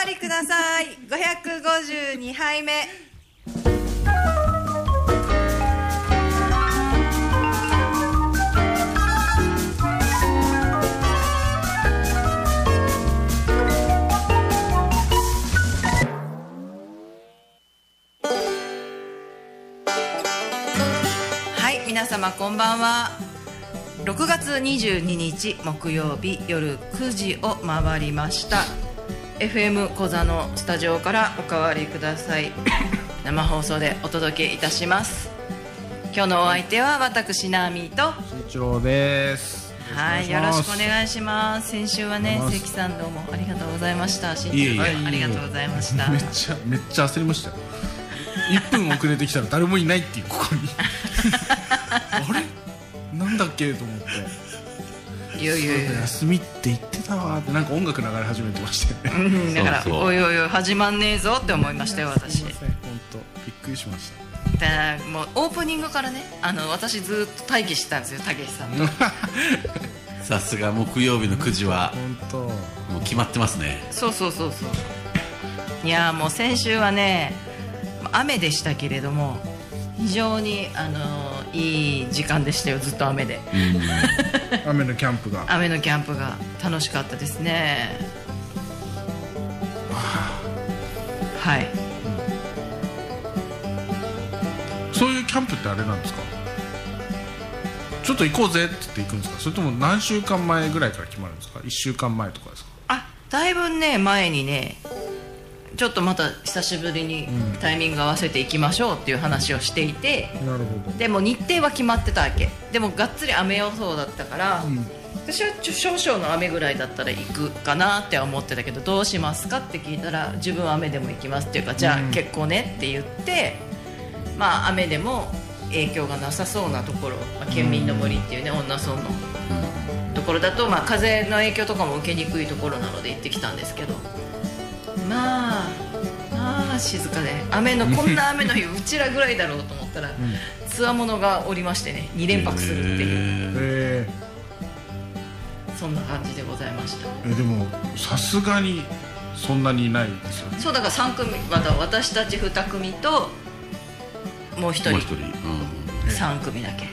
わりください。552杯目はい皆様こんばんは。6月22日木曜日夜9時を回りました。FM 小座のスタジオからおかわりください。生放送でお届けいたします。今日のお相手は私ナーミーと。新一郎です。はいよろしくおい願いします。先週はね関さんどうもありがとうございました。新いえいえ。一郎さんありがとうございました。めっちゃめっちゃ焦りましたよ。1分遅れてきたら誰もいないっていうここに。あれ？なんだっけ？と思って。いやいやいや。休みって言ってたわーってなんか音楽流れ始めてましたよねうんだからそうそう。おいおいおい始まんねえぞって思いましたよ私。すいません本当びっくりしました。だからもうオープニングからねあの私ずっと待機してたんですよたけしさんと。さすが木曜日の9時は本当。もう決まってますね。そうそうそうそう。いやーもう先週はね雨でしたけれども非常にあのーいい時間でしたよずっと雨で。うん。雨のキャンプが。雨のキャンプが楽しかったですね。はい。そういうキャンプってあれなんですか？ちょっと行こうぜって言って行くんですか？それとも何週間前ぐらいから決まるんですか？1週間前とかですか？あだいぶね前にねちょっとまた久しぶりにタイミング合わせていきましょうっていう話をしていて、なるほど。でも日程は決まってたわけ。でもがっつり雨予想だったから、ん。私はちょ少々の雨ぐらいだったら行くかなっては思ってたけどどうしますかって聞いたら自分は雨でも行きますっていうかじゃあうん結構ねって言って、まあ雨でも影響がなさそうなところ、まあ、県民の森っていうね女村のところだと、まあ、風の影響とかも受けにくいところなので行ってきたんですけどまあまあ静かで。雨のこんな雨の日 うちらぐらいだろうと思ったら、つわものがおりましてね2連泊するっていう、へえそんな感じでございました。ー、えでもさすがにそんなにいないですよね。そうだから3組また私たち2組ともう1人。ーもう一人、うん。3組だけ。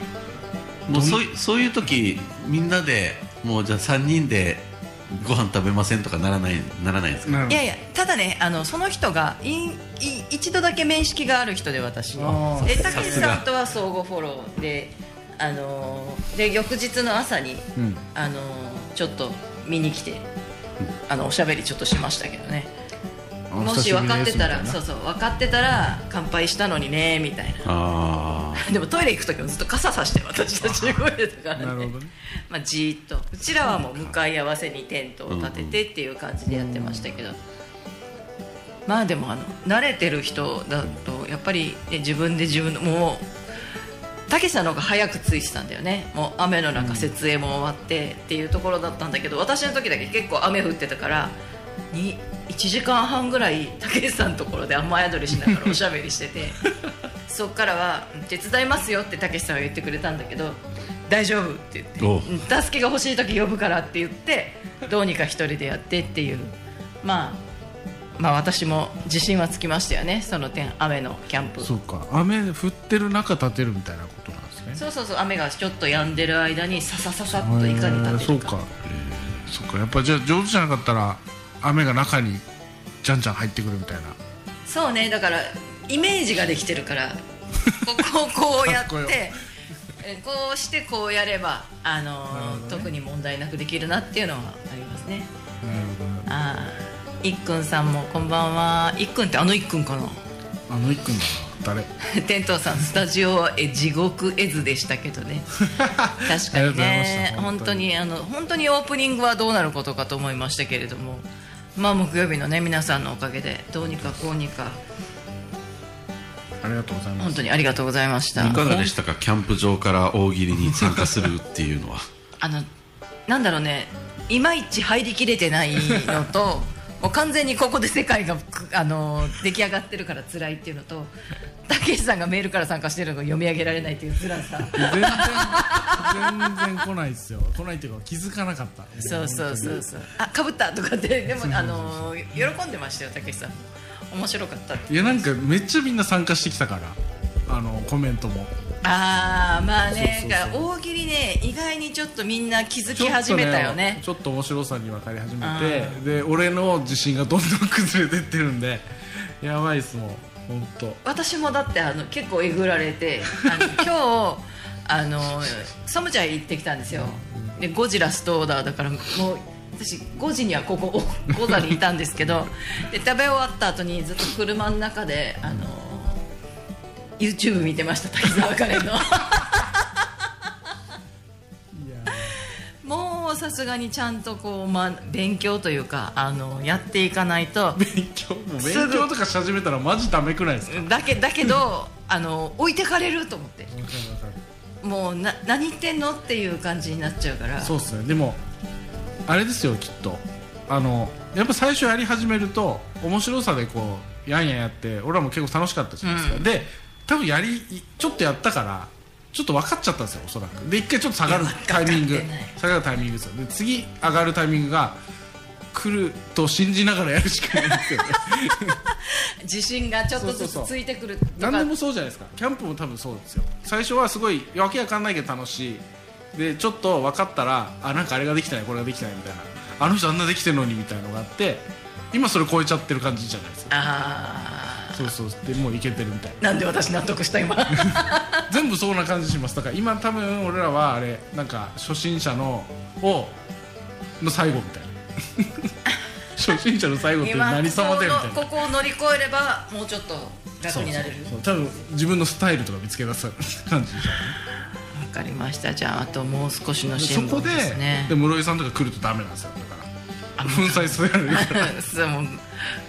もうそういそういう時みんなでもうじゃあ3人でご飯食べませんとかならないならないですか？いやいやただねあのその人がいい一度だけ面識がある人で私でたけしさんとは相互フォローであのーで翌日の朝に、うん。あのーちょっと見に来て、あのおしゃべりちょっとしましたけどね。あもし分かってたらそうそう分かってたら乾杯したのにねみたいな。あでもトイレ行く時もずっと傘さして私たち動いてたからね。ね。まあ、じーっとうちらはもう向かい合わせにテントを立ててっていう感じでやってましたけど、まあでもあの慣れてる人だとやっぱり、ね、自分で自分のもうたけしさんの方が早く着いてたんだよね。もう雨の中設営も終わってっていうところだったんだけど私の時だけ結構雨降ってたからに1時間半ぐらいたけしさんのところで雨宿りしながらおしゃべりしてて そっからは「手伝いますよ」ってたけしさんは言ってくれたんだけど「大丈夫」って言って助けが欲しい時呼ぶからって言ってどうにか一人でやってっていう。まあまあ私も自信はつきましたよねその点雨のキャンプ。そうか。雨降ってる中立てるみたいなことなんですね。そうそうそう雨がちょっと止んでる間にささささっといかに立てるか。そうか。そうか。やっぱじゃあ上手じゃなかったら雨が中にじゃんじゃん入ってくるみたいな。そうねだからイメージができてるから。こ こをこうやってえこうしてこうやればあのね。特に問題なくできるなっていうのはありますね。なるほどね。ああいっくんさんもこんばんは。いっくんってあのいっくんかな？あの一君だな。誰？天童さんスタジオはえ地獄絵図でしたけどね。確かにね。本当にあの本当にオープニングはどうなることかと思いましたけれどもまあ木曜日のね皆さんのおかげでどうにかこうにか。ありがとうございます。本当にありがとうございました。いかがでしたか？キャンプ場から大喜利に参加するっていうのは。あのなんだろうねいまいち入りきれてないのともう完全にここで世界がくあの出来上がってるから辛いっていうのとたけしさんがメールから参加してるのが読み上げられないっていう辛さ。全然全然来ないですよ。来ないっていうか気づかなかった。そうそうそうそう。あかぶったとかってでもあの喜んでましたよたけしさん。も面白かったって。いやなんかめっちゃみんな参加してきたからあのコメントもああまあね大喜利ね意外にちょっとみんな気づき始めたよね。ちょっと面白さに分かり始めてで俺の自信がどんどん崩れてってるんでやばいっすもん本当私もだってあの結構えぐられてあの 今日あのサムチャイ行ってきたんですよ。でゴジラストオーダーだからもう私5時にはここゴザにいたんですけどで食べ終わった後にずっと車の中であの YouTube 見てました滝沢カレンの。もうさすがにちゃんとこう、まあ、勉強というかあのやっていかないと。勉強もう勉強とかし始めたらマジダメくないですか？だけだけどあの置いてかれると思って。もうな何言ってんのっていう感じになっちゃうから。そうっすね。でもあれですよきっと。あのやっぱ最初やり始めると面白さでこうやんやんやって俺らも結構楽しかったじゃないですか、うん。で多分やりちょっとやったからちょっと分かっちゃったんですよおそらく。で一回ちょっと下がるタイミング。下がるタイミングですよ。で次上がるタイミングが来ると信じながらやるしかないんですよね。自信がちょっとずつついてくるとか。何でもそうじゃないですか。キャンプも多分そうですよ。最初はすごいわけわかんないけど楽しい。でちょっと分かったらあなんかあれができてないこれができてないみたいな。あの人あんなできてるのにみたいなのがあって今それ超えちゃってる感じじゃないですか。あそうそうでもういけてるみたいな。んで私納得した今。全部そんな感じします。だから今多分俺らはあれなんか初心者のをの最後みたいな。初心者の最後って今何様でみたいな。ここを乗り越えればもうちょっと楽になれる。そう多分自分のスタイルとか見つけ出す感じ。でしょわかりました。じゃああともう少しの辛抱こでですね。で室井さんとか来るとダメなんですよ。だから粉砕されるから。そうもう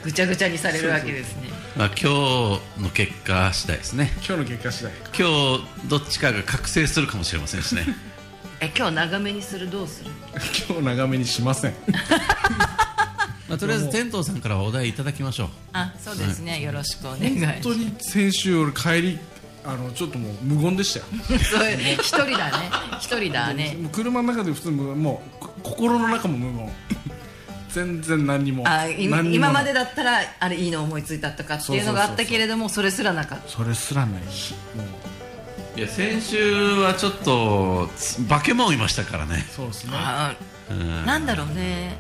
ぐちゃぐちゃにされるわけですねまあ、今日の結果次第ですね。今日の結果次第今日どっちかが覚醒するかもしれませんしね。え今日長めにするどうする？今日長めにしません。まあ、とりあえず天童さんからはお題いただきましょう。あそうですね、よろしくお願いします。本当に先週俺帰りあのちょっともう無言でしたよ。一人だね。一人だね。もう車の中で普通もうこ心の中も無言全然何にもあい何にも今までだったらあれいいの思いついたとかっていうのがあったけれどもそれすらなかった。それすらない。しもういや先週はちょっとつ化け物いましたからね。そうですね。なんだろうね。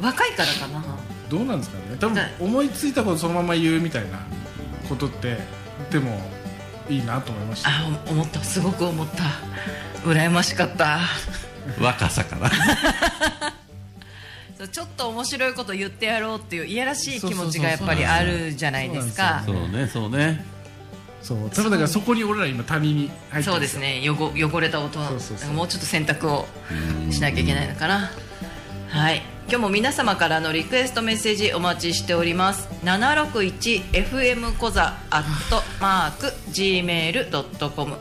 若いからかな。どうなんですかね。多分だ思いついたことそのまま言うみたいなことってでもいいなと思いました。あお思った。すごく思った。羨ましかった。若さかなそうちょっと面白いこと言ってやろうっていういやらしい気持ちがやっぱりあるじゃないですか。そうねそうねそう多分だからそこに俺ら今谷に入ってるそうですね。汚汚れた音。そうそうそう。もうちょっと洗濯をしなきゃいけないのかな。はい。今日も皆様からのリクエストメッセージお待ちしております。761FM コザアットマーク Gmail.com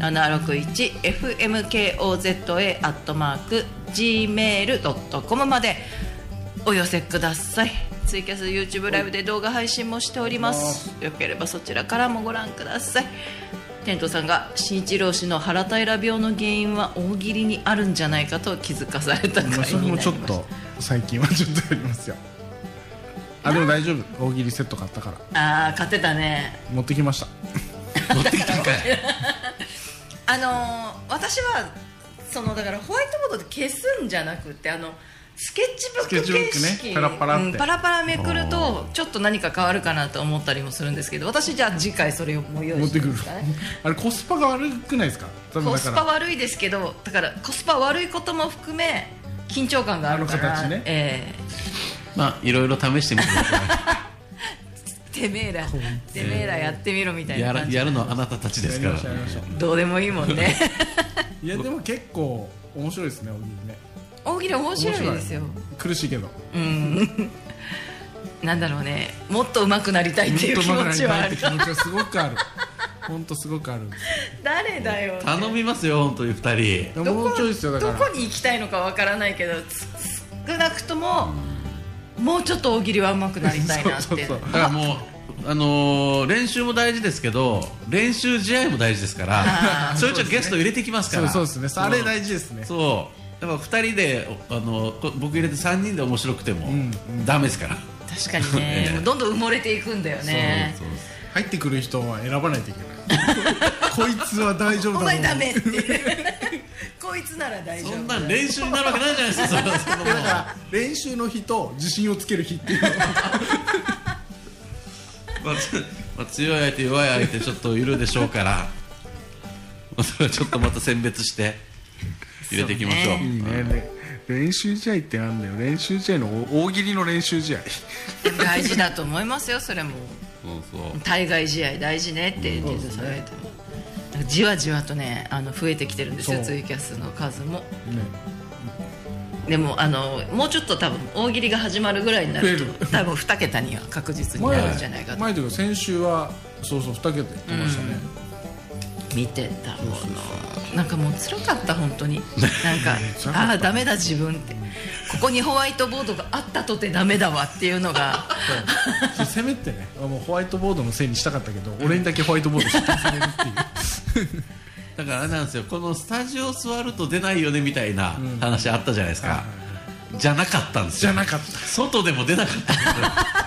761FMKOZA アットマーク Gmail.com までお寄せください。ツイキャス YouTube ライブで動画配信もしております。よければそちらからもご覧ください。テントさんが新一郎氏の腹平病の原因は大喜利にあるんじゃないかと気づかされた回になまあそれもちょっと最近はちょっとやりますよ。あでも大丈夫。大喜利セット買ったから。ああ買ってたね。持ってきました。持ってきたんかい。あのー私はそのだからホワイトボードで消すんじゃなくてあのスケッチブックスケッチブッ形クね式パラパラって。うんパラパラめくるとちょっと何か変わるかなと思ったりもするんですけど私じゃあ次回それをもう用意しててくださいあれコスパが悪くないですか？コスパ悪いですけどだからコスパ悪いことも含め緊張感があるからね。えまあいろいろ試してみてくださえ てめえらてめえらやってみろみたいな感じ。るやるのはあなたたちですから。どうでもいいもんね。いやでも結構面白いですね大喜利ね大喜利面白い。ですよ苦しい。けどうんなんだろうねもっと上手くなりたい。ってい。う気持ちはある気持ちはすごくある本当すごくある誰だよ頼みますよ本当に二人どこもうちょい。ですよどこに行きたい。のかわからない。けど少なくともももうちょっと大喜利は上手くなりたい。なってそうそうそうだからもうあのー練習も大事ですけど練習試合も大事ですからそれちょっとゲスト入れてきますからそうですねあれ大事ですねそうだから2人であのこ僕入れて3人で面白くてもんダメですから、確かにね、ええ。もうどんどん埋もれていくんだよね。そうそう入ってくる人は選ばないといけない。こいつは大丈夫だお前ダメって。こいつなら大丈夫。そんなん練習になるわけないじゃないですか。それはそのもうだから練習の日と自信をつける日っていうの まあつまあ強い相手弱い相手ちょっといるでしょうから。まあそれはちょっとまた選別して入れていきましょう。そうね。いいね。れ練習試合ってなんだよ。練習試合の大喜利の練習試合。大事だと思いますよそれも。そうそう。対外試合大事ねって言ってされて。もだからじわじわとねあの増えてきてるんですよツイキャスの数も。ね。でもあのもうちょっと多分大喜利が始まるぐらいになる増と多分2桁には確実になるんじゃないかと。前というか先週はそうそう2桁言ってましたね、見てたもの。なんかもう辛かった本当に。なんか ああダメだ自分って。ここにホワイトボードがあったとてダメだわっていうのが。せめてね。もうホワイトボードのせいにしたかったけど、俺にだけホワイトボード指定されるっていう。だからあれなんですよ。このスタジオ座ると出ないよねみたいな話あったじゃないですか、じゃなかったんですよ。じゃなかった。外でも出なかったんですよ。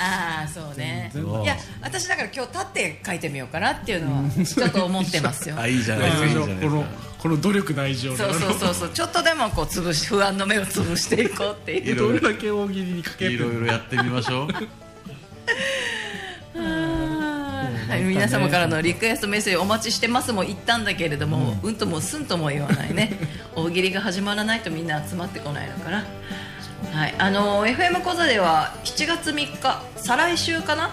ああそうね。いや私だから今日立って書いてみようかなっていうのはちょっと思ってますよ。あいいじゃないですか。いいじゃないですこのかこの努力大事をねそうそうそうそう。ちょっとでもこう潰し不安の目を潰していこうっていう。どれだけ大喜利にかけて。いろいろやってみましょうはい、皆様からのリクエストメッセージお待ちしてます。も言ったん。だけれども、うん、ともすんとも言わないね。大喜利が始まらないとみんな集まってこないのかなはい、あの FM 講座では7月3日再来週かな？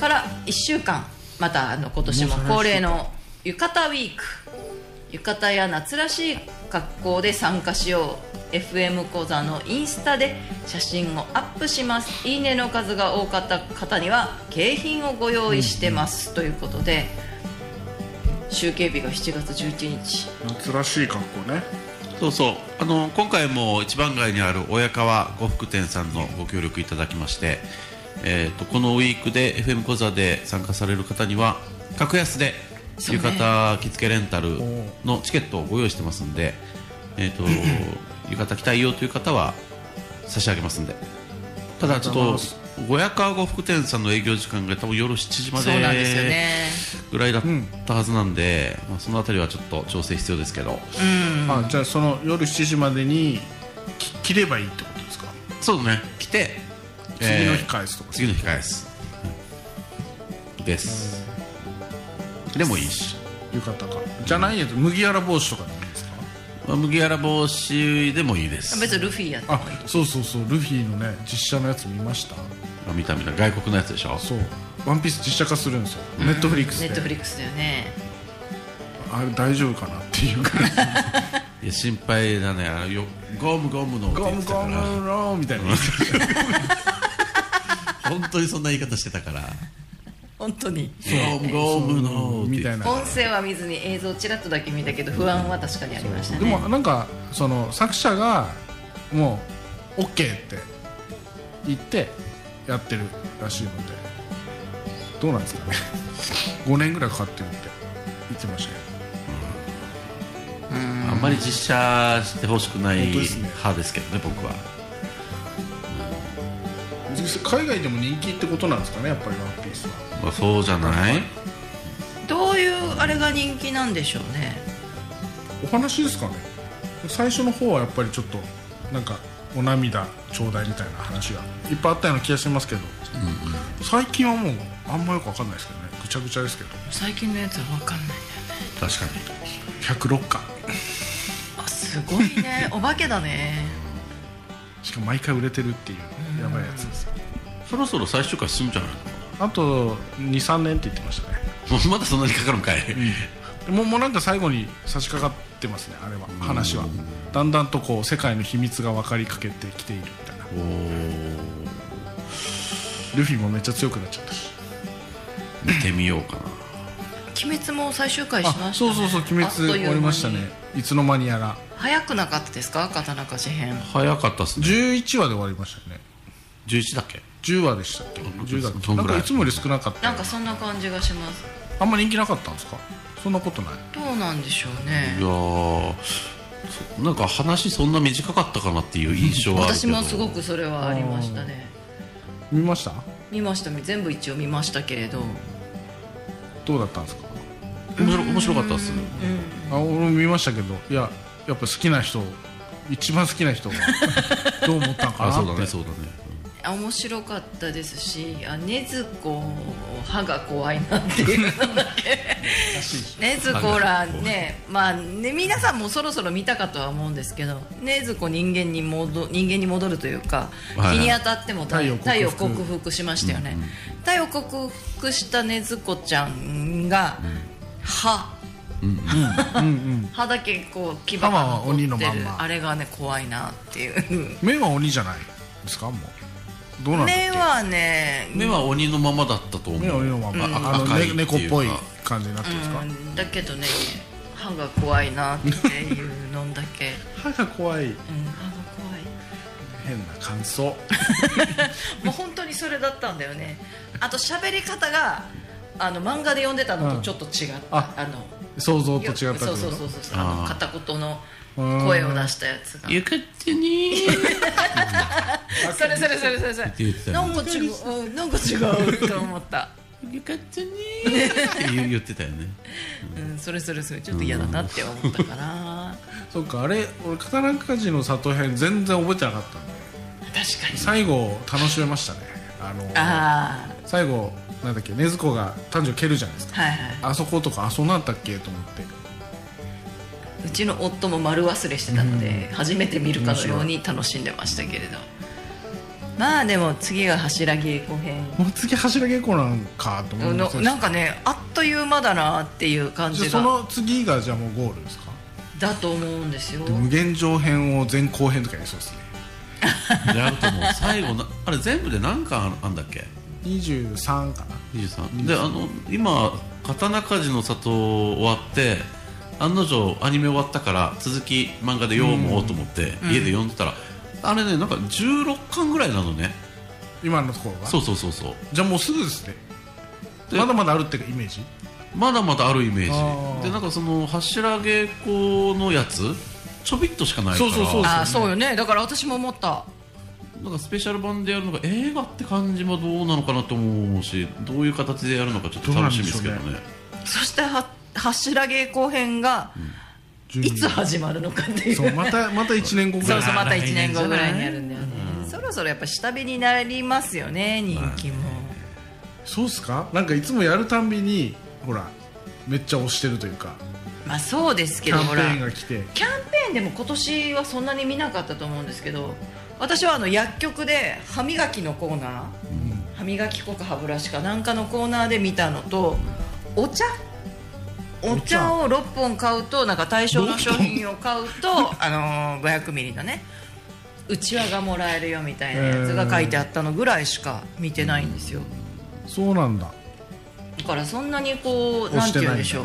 から1週間またあの今年も恒例の浴衣ウィーク。浴衣や夏らしい格好で参加しよう FM 講座のインスタで写真をアップします。いいねの数が多かった方には景品をご用意してます、ということで集計日が7月11日。夏らしい格好ね。そうそう。あの今回も一番街にある親川呉服店さんのご協力いただきまして、えー、とこのウィークで FM 講座で参加される方には格安で浴衣着付けレンタルのチケットをご用意してますんで、えー、と 浴衣着たいよという方は差し上げますんで。ただちょっと親川呉服店さんの営業時間が多分夜7時まですよでね。ぐらいだったはずなんで、まあ、そのあたりはちょっと調整必要ですけど。うん。あじゃあその夜7時までにき着ればいいってことですか？そうね。来て次の日返すとか、次の日返す。です。でもいいし、浴衣か。じゃないやつ麦わら帽子とかでもいいですかまあ、麦わら帽子でもいいです。別にルフィやってもあいい。そうそうそうルフィのね実写のやつ見ました。あ見た見た。外国のやつでしょ？そう。ワンピース実写化するんですよ、ネットフリックスネでットフリックスだよねあれ大丈夫かなっていう。ぐらいいや心配だね。あのよゴムゴムのってゴムゴ言ってたから。ムローみたいな。本当にそんな言い方してたから本当に。ゴムゴムのみたいな。音声は見ずに映像ちらっとだけ見たけど不安は確かにありましたね。でもなんかその作者がもう OK って言ってやってるらしいのでどうなんですかね。5年ぐらいかかってるって言ってましたよあんまり実写してほしくない派ですけどね僕は。海外でも人気ってことなんですかねやっぱりワンピースはまあそうじゃない？どういうあれが人気なんでしょうね？お話ですかね。最初の方はやっぱりちょっとなんかお涙ちょうだいみたいな話がいっぱいあったような気がしますけど、最近はもうあんまよくわかんないですけどね。ぐちゃぐちゃですけど。最近のやつは分かんないんだよね。確かに。106巻。あすごいね。お化けだね。しかも毎回売れてるっていうやばいやつですよ。そろそろ最終回進むんじゃないあと23年って言ってましたね。のもうまだそんなにかかるんかい、もうもうなんか最後に差し掛かってますねあれは。話は。だんだんとこう世界の秘密が分かりかけてきているみたいな。おルフィもめっちゃ強くなっちゃったし。ー見てみようかな。鬼滅も最終回しました、ね、あそうそうそう鬼滅終わりましたね。いつの間にやら。早くなかったですか？刀鍛冶編。早かったっすね。11話で終わりましたね。11だっけ？10話でしたっけ？10だっけそんぐらい？なんかいつもより少なかったなんかそんな感じがします。あんま人気なかったんですか？そんなことない。どうなんでしょういねやーそなんか話そんな短かったかなっていう印象はあるけど。私もすごくそれはありましたね。見ました？見ました。全部一応見ましたけれど。どうだったんですか？面白面白かったです。あ俺も見ましたけど。いややっぱ好きな人一番好きな人がどう思ったのかなって。あそうだねそうだね。あ面白かったですしあ禰豆子歯が怖いなっていうのだけ。禰豆子らねまあね皆さんもそろそろ見たかとは思うんですけど禰豆子人間に戻人間に戻るというか、はい。日に当たっても太陽克服。しましたよね、太陽克服した禰豆子ちゃんが、歯。うんうん 歯だけこう牙歯が残ってる。あれがね怖いなっていう。目は鬼じゃないですかもうどうなんだっけ？目はね目は鬼のままだったと思う。目は鬼のまま、うんあの、赤いね、猫っぽい感じになってるんですか、うんだけどね歯が怖いなっていうのだけ、歯が怖い。うん、歯が怖い。変な感想。もう本当にそれだったんだよね。あと喋り方があの漫画で読んでたのとちょっと違った、ああの想像と違ったそうそうそうそう。あの片言の声を出したやつが。よかったね。ー それそれそれそれそれ。なんか違う。うんなんか違うと思った、よかったね。ー って言ってたよね。うん、それそれそれ。ちょっと嫌だなって思ったかな そっかあれ俺刀鍛冶の里編全然覚えてなかった確かに。最後楽しめましたね。あのあ最後なんだっけ禰豆子が男女蹴るじゃないですか。あはいはい。あそことかあそうなんだっけと思ってうちの夫も丸忘れしてたので、初めて見るかのように楽しんでましたけれど。まあでも次が柱稽古編。もう次柱稽古なんかと思いまのしたなんかねあっという間だなっていう感じゃあその次がじゃあもうゴールですか？だと思うんですよ。で無限上編を前後編とかやりそうですね やると思う最後なあれ全部で何巻あんだっけ？23かな。23であの今刀鍛冶の里終わって案の定アニメ終わったから続き漫画で読もうと思って、家で読んでたら、あれねなんか16巻ぐらいなのね。今のところが？そうそうそうそう。じゃあもうすぐですね。でまだまだあるっていうかイメージ？まだまだあるイメージ。でなんかその柱稽古のやつちょびっとしかないから。そうそうそうああそうよね。だから私も思った。なんかスペシャル版でやるのが映画って感じもどうなのかなと思うしどういう形でやるのかちょっと楽しみですけどね。そしては柱稽古編がいつ始まるのかっていう。そうまたまた1年後ぐらい。そうそうまた来1年年じゃない後ぐらいにやるんだよね、そろそろやっぱ下火になりますよね人気も、そうっすか？なんかいつもやるたんびにほらめっちゃ推してるというか。まあそうですけキャンペどほらーンが来て。キャンペーンでも今年はそんなに見なかったと思うんですけど私はあの薬局で歯磨きのコーナー、歯磨き粉か歯ブラシかなんかのコーナーで見たのとお茶お茶を6本買うとなんか対象の商品を買うと、あのー500ミリのねうちわがもらえるよみたいなやつが書いてあったのぐらいしか見てないんですよ。そうなんだ。だからそんなにこうなんてて言うんでしょう。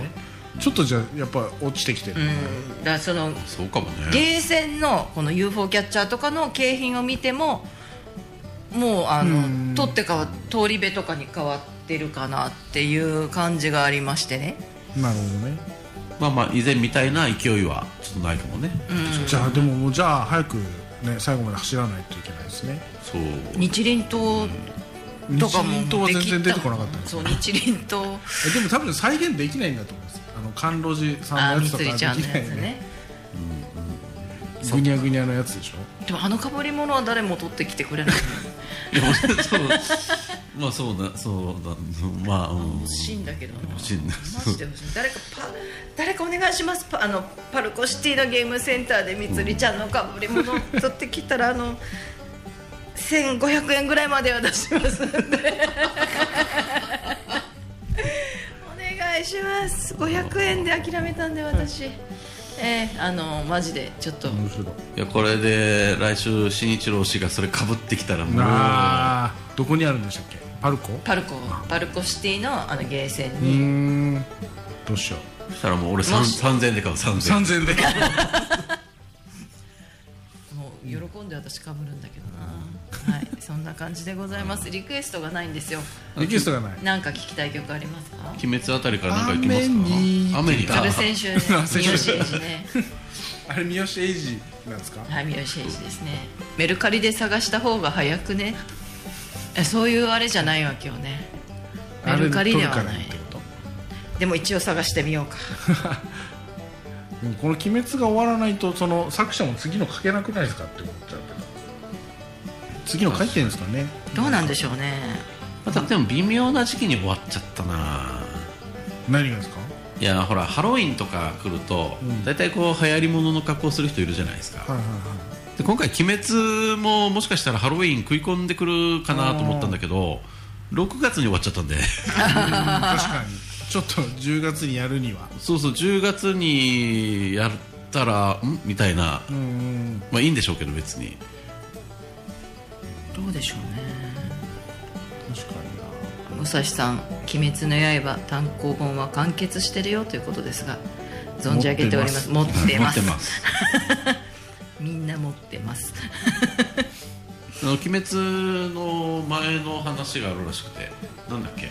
ちょっとじゃあやっぱ落ちてきてる、うん。だからそのそうかもね。ゲーセンのこの UFO キャッチャーとかの景品を見てももうあうん。の取ってかわ通り部とかに変わってるかなっていう感じがありましてねなるほどね。まあまあ以前みたいな勢いはちょっとないかもね、じゃあでももうじゃあ早くね最後まで走らないといけないですね。そう。日輪刀とかも日輪刀は全然出てこなかったんですそう日輪刀えでも多分再現できないんだと思いますあの甘露寺さんのやつとかできないね。ぐにゃぐにゃのやつでしょ？でもあのかぶり物は誰も取ってきてくれないいやそうまあそうだそう。だまあうん。欲しいんだけど。な欲しいんだマジで欲しい誰かパ誰かお願いしますパあのパルコシティのゲームセンターでみつりちゃんのかぶり物取ってきたらあの1500円ぐらいまでは出しますんでお願いします500円で諦めたんで私えー、あのマジでちょっと。面白い。いやこれで来週新一郎氏がそれかぶってきたらもう。どこにあるんでしたっけ？パルコ？パルコ。パルコシティのあのゲーセンに、ん。どうしよそしたらもう俺もし。3000円で買うう3000円3000円でもうで私かぶるんだけどなはい。そんな感じでございます。リクエストがないんですよ。リクエストがない。なんか聞きたい曲ありますか？鬼滅あたりから何か行きますか？雨に雨にカル選手ね。あ三好英二ね。あれ三好英二なんですか？はい三好英二ですね。メルカリで探した方が早くね。えそういうあれじゃないわけよね。メルカリではない。でも一応探してみようか この「鬼滅」が終わらないとその作者も次の書けなくないですかって思っちゃうけど。次の書いてるんですかね。どうなんでしょうね。またでも微妙な時期に終わっちゃったな。何がですか？いやほらハロウィンとか来ると、ん。大体こう流行り物の格好する人いるじゃないですか、はいはいはい。で今回「鬼滅」ももしかしたらハロウィン食い込んでくるかなと思ったんだけど6月に終わっちゃったんで。確かにちょっと10月にやるには。そうそう10月にやったらん？みたいな。うんうん。まあいいんでしょうけど別に。どうでしょうね。確かにな。武蔵さん「鬼滅の刃」単行本は完結してるよということですが存じ上げております。持って持ます。ってます。みんな持ってます。あの鬼滅の前の話があるらしくてなんだっけ、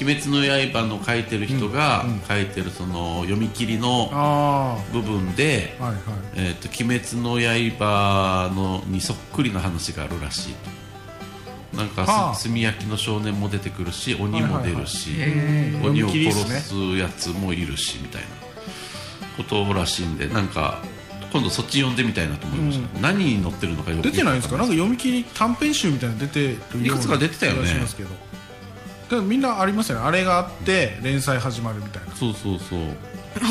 鬼滅の刃の書いてる人が書いてるその読み切りのあ部分であはいはい。えー、と鬼滅の刃のにそっくりな話があるらしいと。なんか炭焼きの少年も出てくるし鬼も出るし、うん鬼を殺すやつもいるしみたいな。ことらしいんでなんか今度そっち読んでみたいなと思いました、何に載ってるのかよく出てないんですか？なんかよ読み切り短編集みたいなの出てるようないくつか出てたよね。気がしますけどでもみんなありますよね。あれがあって連載始まるみたいな。そうそうそう。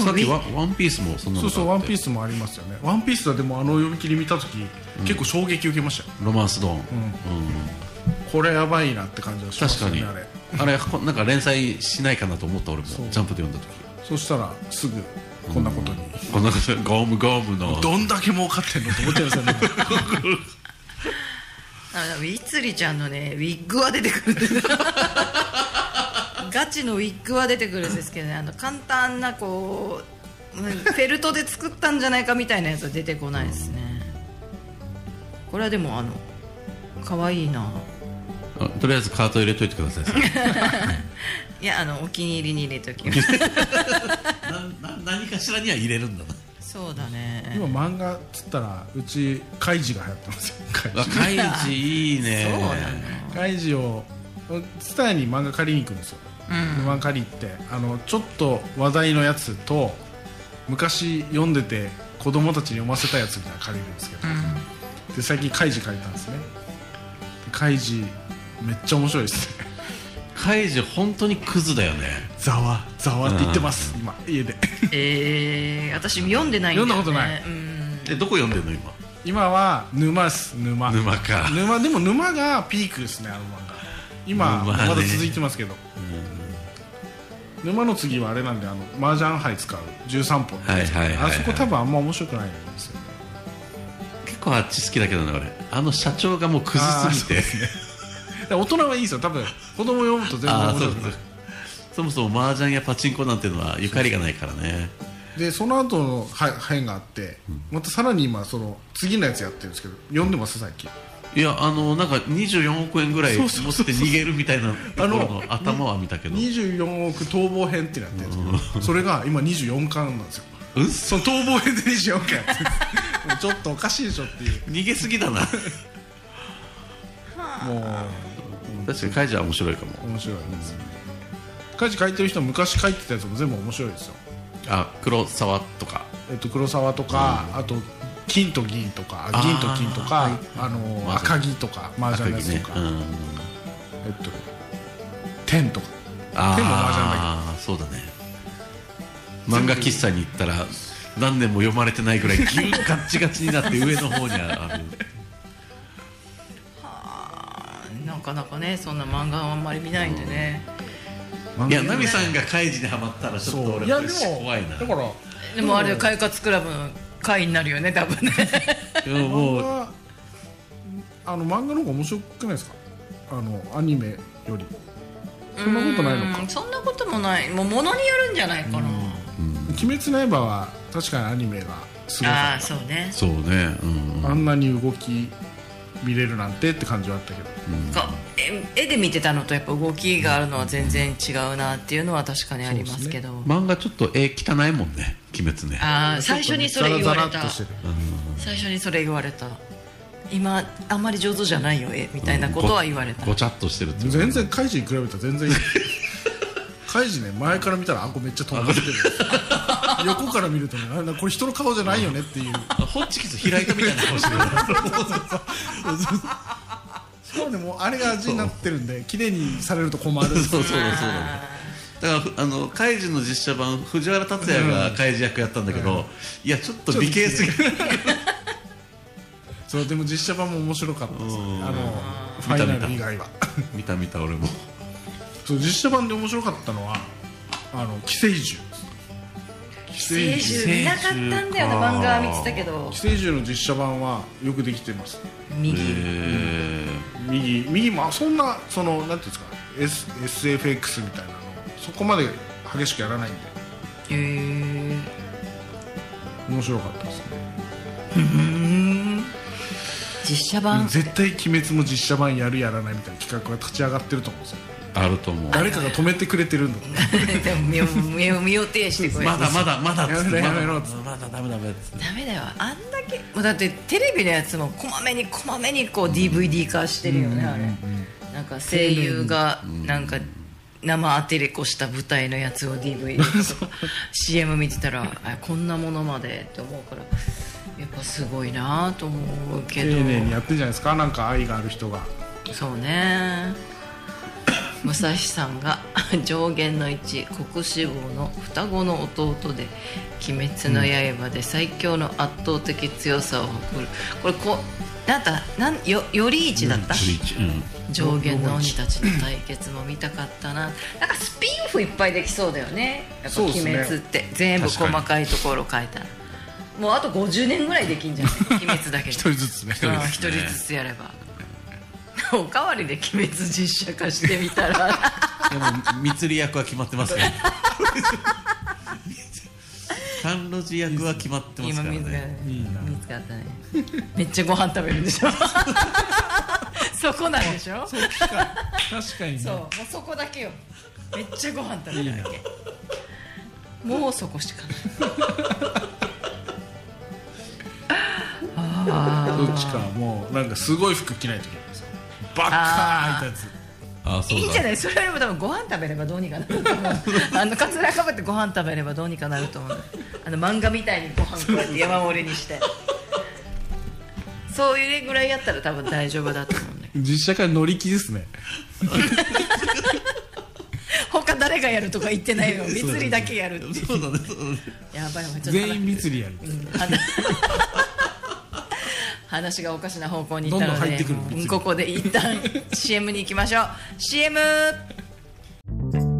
さっきワワンピースもそんなのそうそう「ワンピーススもありますよね「ワンピースはでもあの読み切り見た時、結構衝撃受けましたよ。ロマンスドーン、うん。これやばいなって感じがしまし確かに。たねあれ。あれこなんか連載しないかなと思った俺も。ジそう。ャンプで読んだ時。そしたらすぐこんなことに、こんなことゴムゴムの。どんだけ儲かってんのと思っちゃいますよね。あウィッツリちゃんのねウィッグは出てくるんですガチのウィッグは出てくるんですけどね。あの簡単なこううんフェルトで作ったんじゃないかみたいなやつは出てこないですね。これはでもあの可愛いな。あとりあえずカート入れといてください。いやあのお気に入りに入れておきます。なな何かしらには入れるんだな。そうだね。今漫画っつったらうちカイジが流行ってますよ。カイあカイジいいね。そうなの。ジカイジをツタヤに漫画借りに行くんですよ、漫画借り行ってあのちょっと話題のやつと昔読んでて子供たちに読ませたやつみたいなの借りるんですけど、で最近カイジ借りたんですね。カイジめっちゃ面白いですね。カイジ本当にクズだよね。ざわざわって言ってます、今家で。えー、私読んでないんだよ、ね、読んだことない。うん。えどこ読んでんの今？今は沼です沼。沼か。沼でも沼がピークですねあの漫画。今、まだ続いてますけど、沼の次はあれなんであの麻雀牌使う13本はいはいはいはい。あそこ多分あんま面白くないんですよね結構あっち好きだけどね俺。あの社長がもうクズすぎて。で大人はいいですよ。多分子供読むと全然ああそうそう面白くないそもそも麻雀やパチンコなんていうのはゆかりがないからね。でその後のは編があって、またさらに今その次のやつやってるんですけど読んでます最近いやあのなんか24億円ぐらい持って逃げるみたいなところの頭は見たけど。24億逃亡編ってなってるんですけどそれが今24巻なんですよ。うっその逃亡編で24巻やってるもうちょっとおかしいでしょっていう。逃げすぎだな。も確かにカイジは面白いかも。う面白いですよね。カジ書いてる人昔書いてたやつも全部面白いですよ。あ黒沢とか。えっと黒沢とか、あと金と銀とか銀と金とかあ、はい。の赤木とか麻雀のやつとか、うん。えっと天とか。あ手も麻雀だあそうだね。漫画喫茶に行ったら何年も読まれてないぐらいギュッガッチガチになって上の方にある。なかなかねそんな漫画はあんまり見ないんでね、いやナミさんがカイジにはまったらちょっと俺そう。いやでも怖いな。だからでもあれ快活クラブの会になるよね多分ね。いやもう漫画あの漫画の方が面白くないですか？あのアニメより。そんなことないのか。うんそんなこともない。もうものによるんじゃないかな、「鬼滅の刃」は確かにアニメがすごかああそうね。そうね。うん。あんなに動き見れるなんてって感じはあったけど。かえ絵で見てたのとやっぱ動きがあるのは全然違うなっていうのは確かにありますけど。漫画ちょっと絵汚いもんね鬼滅ね。ああ最初にそれ言われた。最初にそれ言われた。今あんまり上手じゃないよ絵みたいなことは言われた。ごちゃっとしてるって全然カイジに比べたら全然いいカイジね前から見たらあこめっちゃとんがってる 横から見るとねあこれ人の顔じゃないよねっていう。ホッチキス開いたみたいな顔してるそうでもあれが味になってるんで綺麗にされると困るそうそうだそう。だだからあのカイジの実写版藤原竜也がカイジ役やったんだけど、い。やちょっと美形すぎる。そうでも実写版も面白かったですうん。あのファイナル以外は。見た見た俺もそう実写版で面白かったのはあの寄生獣。寄生聖獣。見なかったんだよね漫画は見てたけど。寄生獣の実写版はよくできてます。右。え右。右もそんなそのなんていうんですか、S、SFX みたいなのそこまで激しくやらないんで。へえ面白かったですね。実写版。絶対鬼滅も実写版やるやらないみたいな企画が立ち上がってると思うんですよ。ー、あると思う。誰かが止めてくれてるんだ。身を身を身を挺してこれまだまだまだやめろやめろ。まだまだダメダメダメだよ。あんだけもうだってテレビのやつもこまめにこまめにこう DVD 化してるよねあれ。なんか声優がなんか生アテレコした舞台のやつを DVD とか CM 見てたらあこんなものまでって思うから。やっぱすごいなと思うけ丁ど寧にやってるじゃないですか？なんか愛がある人が。そうね武蔵さんが 上限の1国志望の双子の弟で「鬼滅の刃」で最強の圧倒的強さを誇る。これこなんだなんよより一だった、うん上限の鬼たちの対決も見たかったな。なんかスピンオフいっぱいできそうだよね。やっぱ鬼滅って、全部細かいところ書いたら。もうあと50年ぐらいできんじゃない？鬼滅だけで。一人ずつね。うん一人ずつやればおかわりで鬼滅実写化してみたら。でも蜜り役は決まってますから甘露寺役は決まってますからね。見つかったね。めっちゃご飯食べるんでしょ。そこなんでしょ。そう確かにね。もうそこだけよ。めっちゃご飯食べるだけ。もうそこしかない。どっちかもうなんかすごい服着ないといけないバッカーいたやつ。あそうだ。いいんじゃない？それよりも多分ご飯食べればどうにかなると思う。あのカツラかぶってご飯食べればどうにかなると思う。あの漫画みたいにご飯こうやって山盛りにして。そういうぐらいやったら多分大丈夫だと思うんだけど。実写化乗り気ですね。他誰がやるとか言ってないよ。蜜りだけやるってそうだねそうだね。やばいお前ちょっと全員密りやる。話話がおかしな方向に行ったのでここで一旦 CM に行きましょう。CM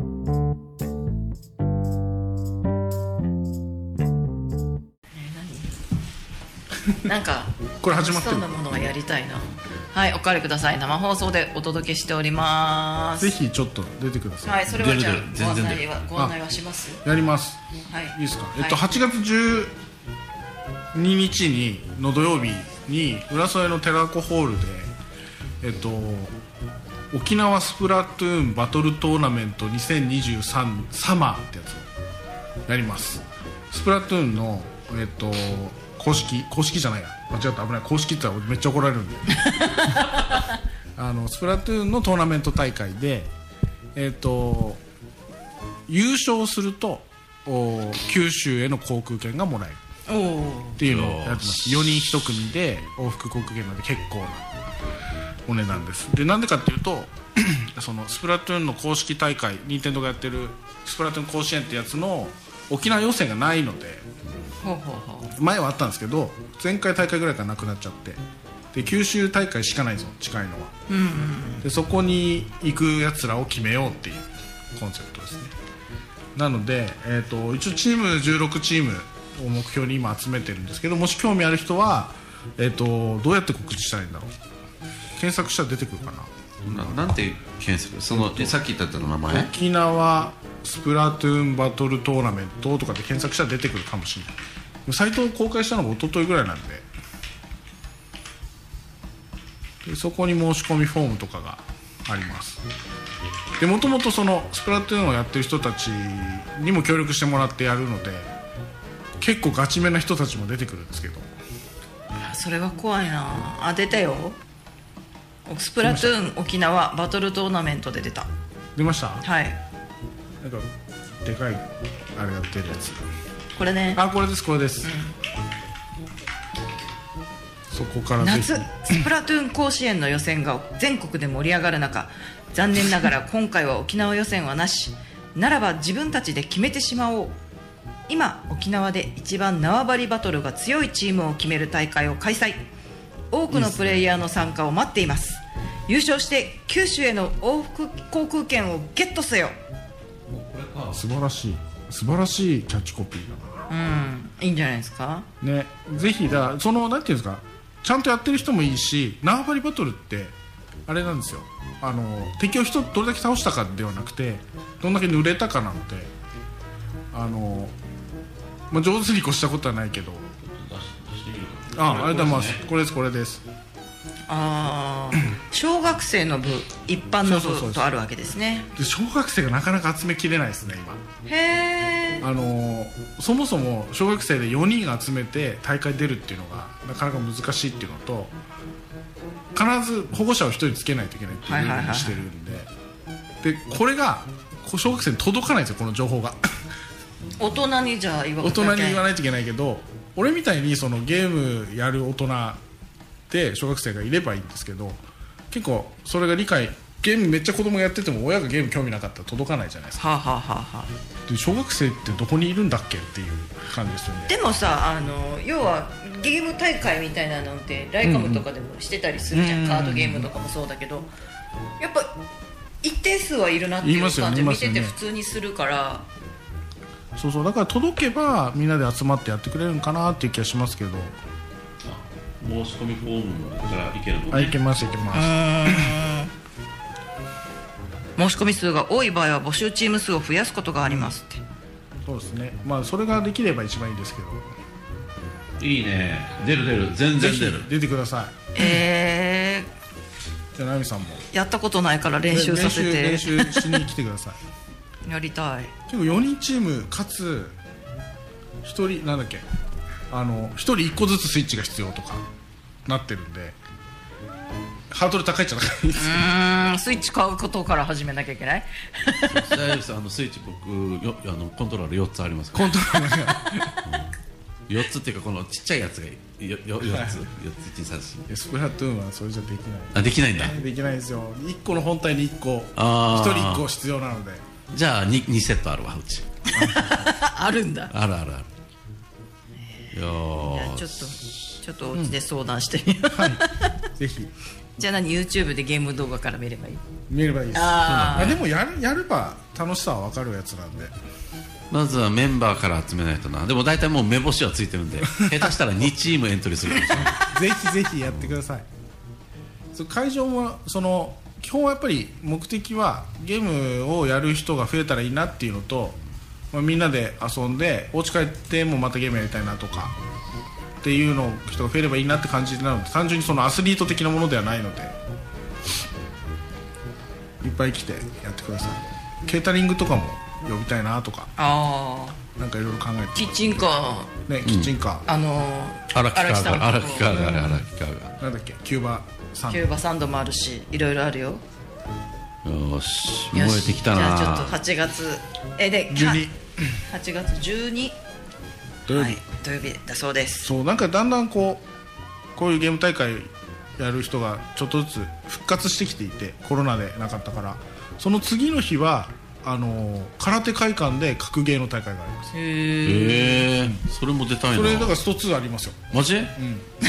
なんかこれ始まってるそうなもの？がやりたいなはいお借りください。生放送でお届けしております。ぜひちょっと出てください、はいそれはじゃあご案内はご案内はします？やります。はい。いいですか、はいえっと8月12日にの土曜日に浦添の寺子ホールでえっと沖縄スプラトゥーンバトルトーナメント2023サマーってやつをやります。スプラトゥーンのえっと公式公式じゃないや。間違った危ない。公式って言ったらめっちゃ怒られるんで。あのスプラトゥーンのトーナメント大会でえっと優勝するとお九州への航空券がもらえるっていうのをやってます。4人1組で往復航空券なんで結構なお値段です。でなんでかっていうと そのスプラトゥーンの公式大会任天堂がやってるスプラトゥーン甲子園ってやつの沖縄予選がないので前はあったんですけど前回大会ぐらいからなくなっちゃって。で九州大会しかないんですよ近いのは、でそこに行くやつらを決めようっていうコンセプトですね。なので、えー、と一応チーム16チームを目標に今集めてるんですけどもし興味ある人は、えー、とどうやって告知したらいいんだろう？検索したら出てくるかな。ななんて検索？そのえさっき言ったの名前？沖縄スプラトゥーンバトルトーナメントとかで検索したら出てくるかもしれない。サイトを公開したのが一昨日ぐらいなんで。でそこに申し込みフォームとかがあります。でもともとそのスプラトゥーンをやってる人たちにも協力してもらってやるので結構ガチめな人たちも出てくるんですけど。それは怖いな。あ出たよ。スプラトゥーン沖縄バトルトーナメントで出た。出ました？はい。なんかでかいあれが出るやつ。これね。あこれですこれです、そこから夏スプラトゥーン甲子園の予選が全国で盛り上がる中残念ながら今回は沖縄予選はなし。ならば自分たちで決めてしまおう今沖縄で一番縄張りバトルが強いチームを決める大会を開催。多くのプレイヤーの参加を待っています。優勝して九州への往復航空券をゲットせよ。素晴らしい。素晴らしいキャッチコピーだうん。いいんじゃないですか？なね。ぜひだそのなんていうんですか？ちゃんとやってる人もいいし縄張りバトルってあれなんですよ。あの敵を人どれだけ倒したかではなくてどんだけ濡れたかなのであの、まあ、上手に越したことはないけど。あありがとうございます。これですこれです。ああ小学生の部一般の部とあるわけですね。で小学生がなかなか集めきれないですね今。へえあのそもそも小学生で4人集めて大会出るっていうのがなかなか難しいっていうのと必ず保護者を1人つけないといけないっていうルールにしてるんで、でこれが小学生に届かないんですよこの情報が大人にじゃあ言わ大人に言わないといけないけど俺みたいにそのゲームやる大人で小学生がいればいいんですけど結構それが理解ゲームめっちゃ子供がやってても親がゲーム興味なかったら届かないじゃないですか。はあ、はあはあはあ、で小学生ってどこにいるんだっけっていう感じですよね。でもさあの要はゲーム大会みたいなのってライカムとかでもしてたりするじゃん、うん。カードゲームとかもそうだけど。やっぱ一定数はいるなっていう感じで見てて普通にするからそうそう。だから届けばみんなで集まってやってくれるのかなっていう気がしますけど。申し込みフォームからいけるのあいねけますいけます。申し込み数が多い場合は募集チーム数を増やすことがありますって。そうですね。まあそれができれば一番いいですけど。いいね。出る出る。全然出る。出てください。えじゃあナミさんも。ー、やったことないから練習させて。練習練習しに来てくださいやりたい。結構4人チームかつ1人なんだっけ？あの1人1個ずつスイッチが必要とかなってるんでハードル高いじゃないです。うーんスイッチ買うことから始めなきゃいけない？大丈夫ですあのスイッチ僕よあのコントローラー4つありますコントローラーが。4つっていうかこのちっちゃいやつがよよ4つ。4つ1 3 4いやスプラトゥーンはそれじゃできない。あできないんだ。できないですよ。1個の本体に1個。あー。1人1個必要なのでじゃあ 2, 2セットあるわうち。あるんだ。あるあるある。いやーちょっとちょっとお家で相談してみよう、はい。ぜひ。じゃあ何 YouTube でゲーム動画から見ればいい？見ればいいです。あでもやるやれば楽しさは分かるやつなんで。まずはメンバーから集めないとな。でも大体もう目星はついてるんで 下手したら2チームエントリーするかもしれない。ぜひぜひやってください。そう会場もその基本はやっぱり目的はゲームをやる人が増えたらいいなっていうのと、まあ、みんなで遊んでお家帰ってもまたゲームやりたいなとかっていうの人が増えればいいなって感じなので単純にそのアスリート的なものではないのでいっぱい来てやってください。ケータリングとかも呼びたいなとかああなんかいろいろ考えてキッチンカー。ねキッチンカー、あのー荒木カーさんが荒木カーが荒木カーが。なんだっけキューバキューバサンドもあるしいろいろあるよ。よし燃えてきたな。じゃあちょっと8月。えで12 8月12土曜日、はい土曜日だそうです。そうなんかだんだんこうこういうゲーム大会やる人がちょっとずつ復活してきていてコロナでなかったから。その次の日はあのー空手会館で格ゲーの大会があります。へえそれも出たいな。それだからスト2ありますよ。マジ、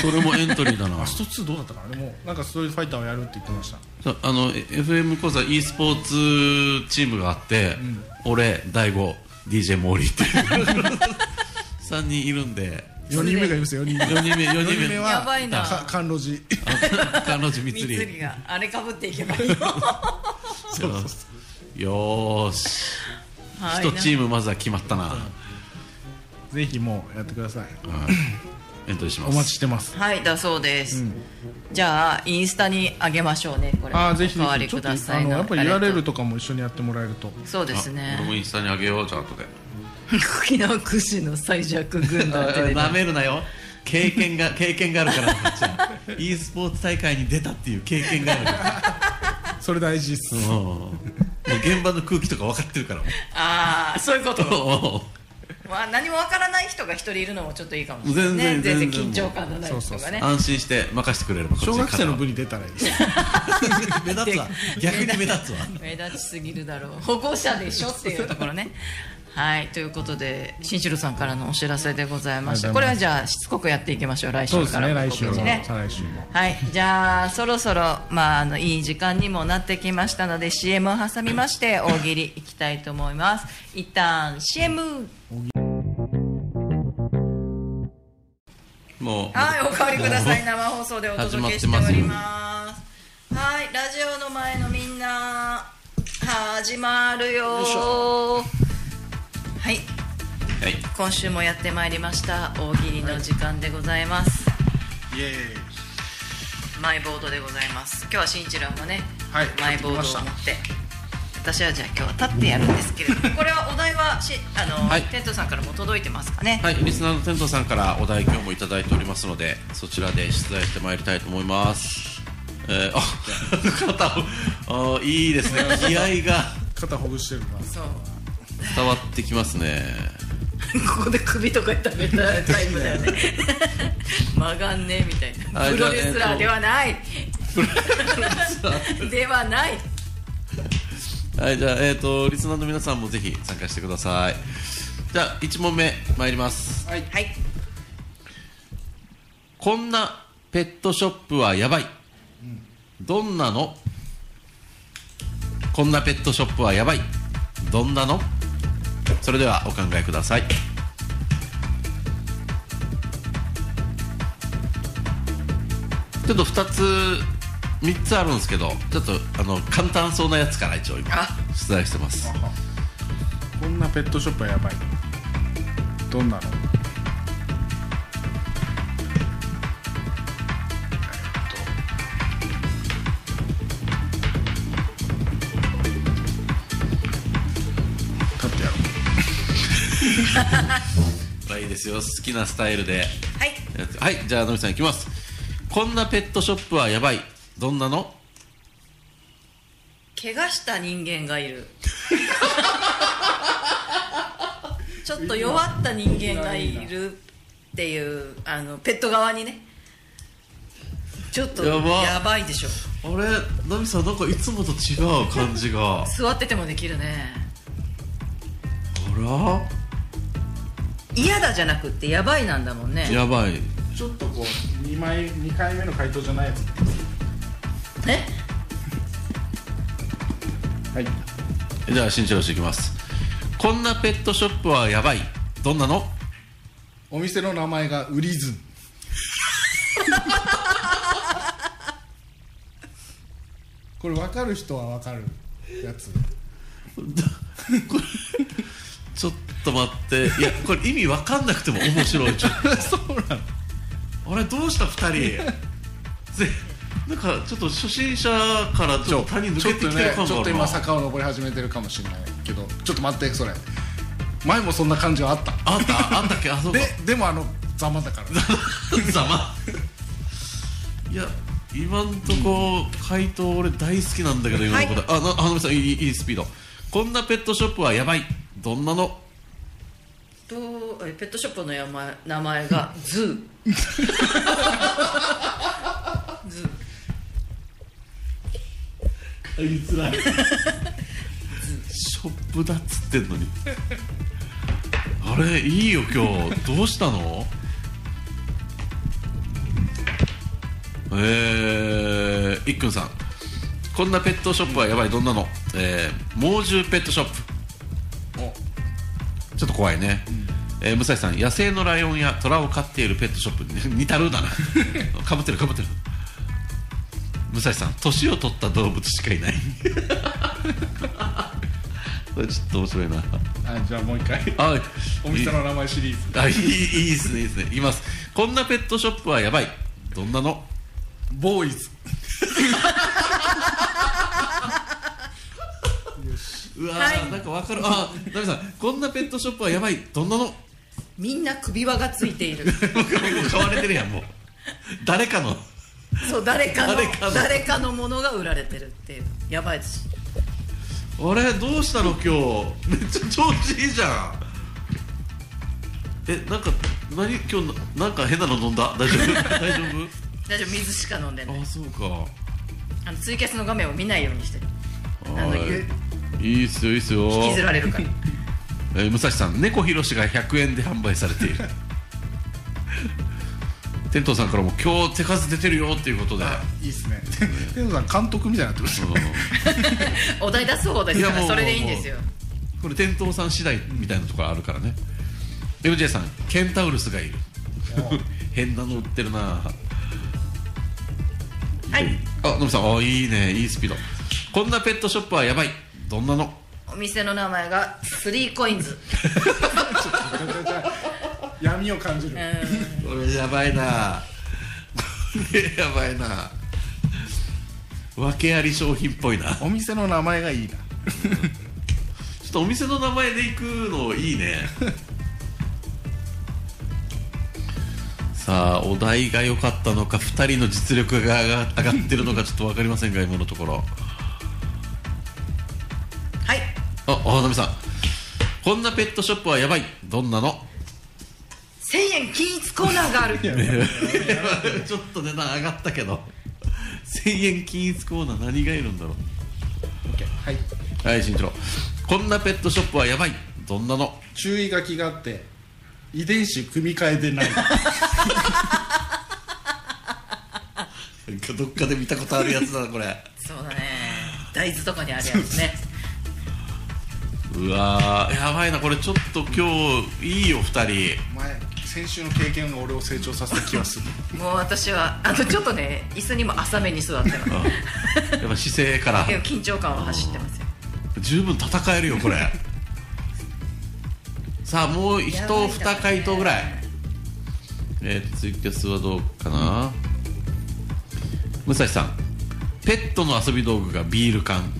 それもエントリーだな。あスト2どうだったかな。でもなんかストリートファイターをやるって言ってました。あの FM 講座 e スポーツチームがあって、俺大悟 DJ モーリーっていう。3人いるんで。4人目がいますよ4人目。4人目。4 4人目。人目はやばいな。か甘露寺彼女三つ三つがあれかぶっていけばいいよ そうそうよーし。はい。一チームまずは決まったな。ぜひもうやってください。エントリーします。お待ちしてます。はいだそうです、じゃあインスタにあげましょうね。これ。ああぜひぜおかわりひちょっとあくださいのやっぱり URL ととかも一緒にやってもらえると。そうですあね。俺もインスタにあげようじゃあ後で。沖縄屈指の最弱軍団って出てなめるなよ。経験が 経験があるから。こっちは e スポーツ大会に出たっていう経験があるから。それ大事っす。うんもう現場の空気とか分かってるから。ああそういうこと。も まあ何もわからない人が一人いるのもちょっといいかもしれない全ね然。全然緊張感のない人そうそうがねう。安心して任せてくれれば小学生の部にに出たらいいです目立つわ。逆に目立つわ。目立ちすぎるだろう。保護者でしょっていうところねはいということで新城さんからのお知らせでございましたこれはじゃあしつこくやっていきましょう来そうです週からもね。来週ね再来週も。はいじゃあそろそろ、まあ、あのいい時間にもなってきましたので CM を挟みまして大喜利いきたいと思います。一旦 CM もう。はい、おかわりください。生放送でお届けしております。はい、ラジオの前のみんな、始まるよ今週もやってまいりました。大喜利の時間でございます。イエーイ。マイボードでございます。今日はしんいちろんもね、はいマイボードを持買ってきって。私はじゃあ今日は立ってやるんですけれども。これはお題はしあの、はい。テントさんからも届いてますかね？はい、リスナーのテントさんからお題今日もいただいておりますのでそちらで出題してまいりたいと思います。えー、あ肩をあいいですね。気合が。肩ほぐしてるな。そう。伝わってきますねここで首とか痛めたタイムだよね。曲がんねみたいな。はいプロレスラーではない。ではない。はいじゃあえっ、とリスナーの皆さんもぜひ参加してください。じゃあ1問目参ります。はい。はい。こんなペットショップはやばい、どんなの？こんなペットショップはやばい。どんなの？それではお考えください。ちょっと2つ3つあるんですけどちょっとあの簡単そうなやつから一応今あ。出題してます。こんなペットショップはやばい。どんなの？まあいいですよ。好きなスタイルで。はい。はいじゃあのみさんいきます。こんなペットショップはやばい。どんなの？怪我した人間がいる。ちょっと弱った人間がいるっていうあのペット側にね。ちょっとやば。やばいでしょ。あれ？ナミさんなんかいつもと違う感じが。あ座っててもできるね。ら？嫌だじゃなくってやばいなんだもんね。やばい。ちょっとこう2枚二回目の回答じゃないやつえ？はい。じゃあ新一郎氏いきます。こんなペットショップはやばい。どんなの？お店の名前がウリズン。これ分かる人は分かるやつ。ちょっと待って。いやこれ意味わかんなくても面白い。ちょっそうなの。とあれどうした2人？ぜなんかちょっと初心者からちょっと谷抜けてきてる感ちょっとがあるな今坂を登り始めてるかもしれないけどちょっと待ってそれ。前もそんな感じはあった。あった？あったっけ？あそうか。ででもあのざまだから。ざま。いや今んとこ回答俺大好きなんだけど今の答え、あな花見さんいいいいスピード。こんなペットショップはやばい。どんなの？とえペットショップの名前名前が ズー。ズー。言いづらい。ショップだっつってんのに。あれいいよ今日。どうしたの？えー、いっくんさん。こんなペットショップはやばいどんなの、えー、猛獣ペットショップ。ちょっと怖いね、えー、武蔵さん野生のライオンやトラを飼っているペットショップに 似たるだな。かぶってるかぶってる。武蔵さん年を取った動物しかいない。これちょっと面白いな。あじゃあもう一回。あお店の名前シリーズ。あいいいいですねいいですね。いきます。こんなペットショップはやばい。どんなの？ボーイズ。うわー、はい。なんかわかる。あナミさんこんなペットショップはやばい。どんなの？みんな首輪がついている。買われてるやんもう。誰かの。そう誰かの誰かの。ものが売られてるっていう。やばいです。あれどうしたの今日？めっちゃ調子いいじゃん。えなんか何？今日ななんか変なの飲んだ？大丈夫？大丈大丈夫。水しか飲んでない。夫あそうか。あのツイキャスの画面を見ないようにしてる。あのいいっすよいいっすよ。引きずられるからえー武蔵さん猫ひろしが100円で販売されている。天童さんからも今日手数出てるよっていうことで。いいっすね。天童さん監督みたいになってますよ。お題出す方ですからそれでいいんですよ。これ天童さん次第みたいなところあるからね。MJ さんケンタウルスがいる。変なの売ってるな。はい。あのぶさんあいいね。いいスピード。こんなペットショップはやばい。どんなのお店の名前がスリーコインズ。闇を感じる。これやばいな。これやばいな。訳あり商品っぽいな。ちょお店の名前がいいな。っとお店の名前で行くのいいね。さあお題が良かったのか2人の実力が上が上がってるのかちょっと分かりませんが今のところあお花見さんこんなペットショップはやばい。どんなの？1000円均一コーナーがある。ちょっと値段上がったけど。1000円均一コーナー何がいるんだろはい、うはい慎一郎。こんなペットショップはやばい。どんなの？注意書きがあって遺伝子組み換えでない。なんかどっかで見たことあるやつだなこれ。そうだね。大豆とかにあるやつねうわー。やばいなこれちょっと今日いいよ2人。前先週の経験が俺を成長させた気がする。もう私はあのちょっとね椅子にも浅めに座ってます。あやっぱ姿勢から。緊張感は走ってますよ。十分戦えるよこれ。さあもう一やばいだろうね2回答ぐらい。えー、ツイキャスはどうかな。武蔵さん。ペットの遊び道具がビール缶。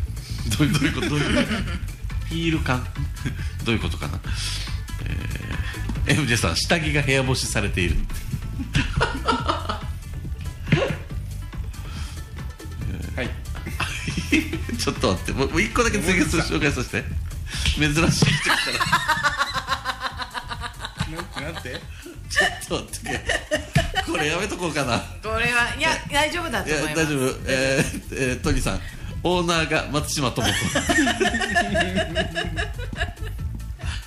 どういうどういうことどういうこと？ビール缶 どういうことかな？えー、MJ さん下着が部屋干しされている。はい。ちょっと待って。もう一個だけツイキャス紹介させて。珍しい人来たらなんなんて？ちょっと待ってこれやめとこうかな。これはいや大丈夫だいと思います。や大丈夫。えーえートニーさんオーナーが松島智子。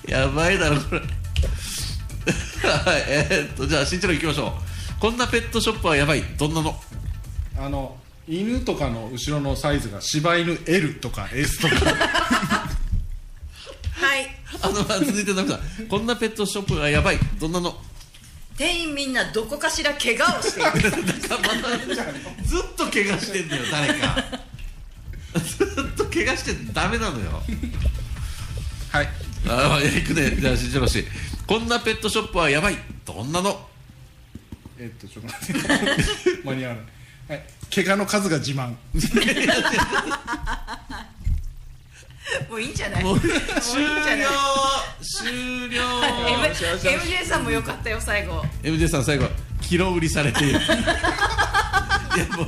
やばいだろこれ。は いえー、っとじゃあ慎一郎行きましょう。こんなペットショップはやばい。どんなの？あの犬とかの後ろのサイズが柴犬 L とか S とか。はい。あのまあ続いてナミさん。こんなペットショップがやばい。どんなの？店員みんなどこかしら怪我をしている。ずっと怪我してんだよ誰か怪我してダメなのよ。はい。ああ行くね。じゃあ慎一郎氏こんなペットショップはやばい。どんなの？えっとちょっと待って。間に合わない。はい。怪我の数が自慢。もういいんじゃない？もう終いいんじゃない？了。終了。M MJ さんもよかったよ最後。MJ さん最後キロ売りされている。いやもう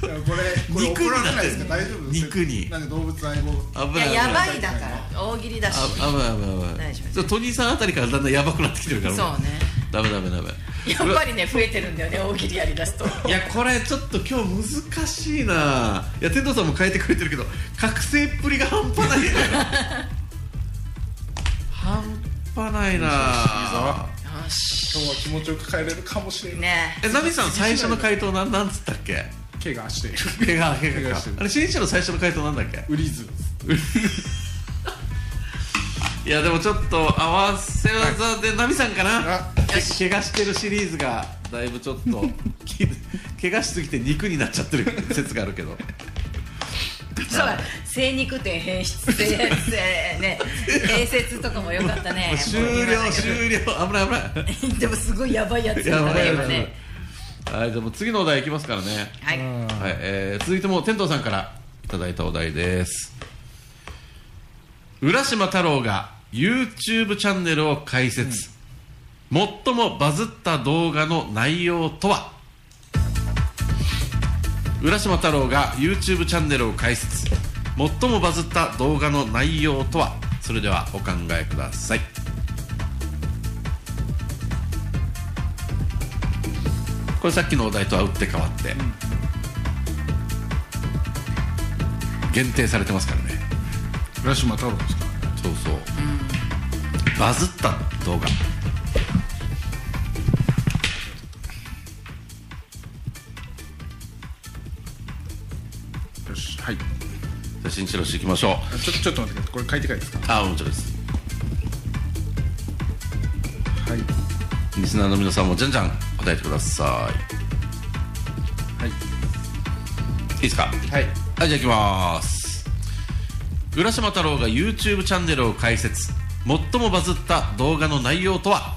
これこれ肉に怒られなってる。ないですか？大丈夫肉に。なんか動物愛護。危ないやばいだから大喜利だし。あ危ない危ない危ない。大丈夫ちょっとトニーさんあたりからだんだんやばくなってきてるからそうね。ダメダメダメ。やっぱりね増えてるんだよね大喜利やりだすと。いやこれちょっと今日難しいな。いや天童さんも変えてくれてるけど覚醒っぷりが半端ない 半端ないな。よし。今日は気持ちよく帰れるかもしれない。ね。えナミさん最初の回答なんなんつったっけ？怪我している。怪我怪我か。怪我してる。あれ新一の最初の回答なんだっけ？ウリズ。いやでもちょっと合わせ技でナミさんかな、怪我してるシリーズがだいぶちょっと き怪我しすぎて肉になっちゃってる説があるけど。そうだ精肉店変質性ね。併設とかもよかったね。終了終了。危ない危ない。でもすごいやばいやつだね今ねはいじゃあもう次のお題いきますからね。はい。はい、えー続いても天童さんからいただいたお題です。浦島太郎が YouTube チャンネルを開設、最もバズった動画の内容とは？浦島太郎が YouTube チャンネルを開設。最もバズった動画の内容とは？それではお考えくださいこれさっきのお題とは打って変わって、限定されてますからね。浦島太郎ですか？そうそう、バズった動画。よしはい。じゃあ新一郎氏いきましょう。あちょちょっと待ってください。これ書いてからですか？あもちろんです。はい。リスナーの皆さんもじゃんじゃん答えてくださはい。いいいですか？はい。はいじゃあいきます。浦島太郎が YouTube チャンネルを開設最もバズった動画の内容とは？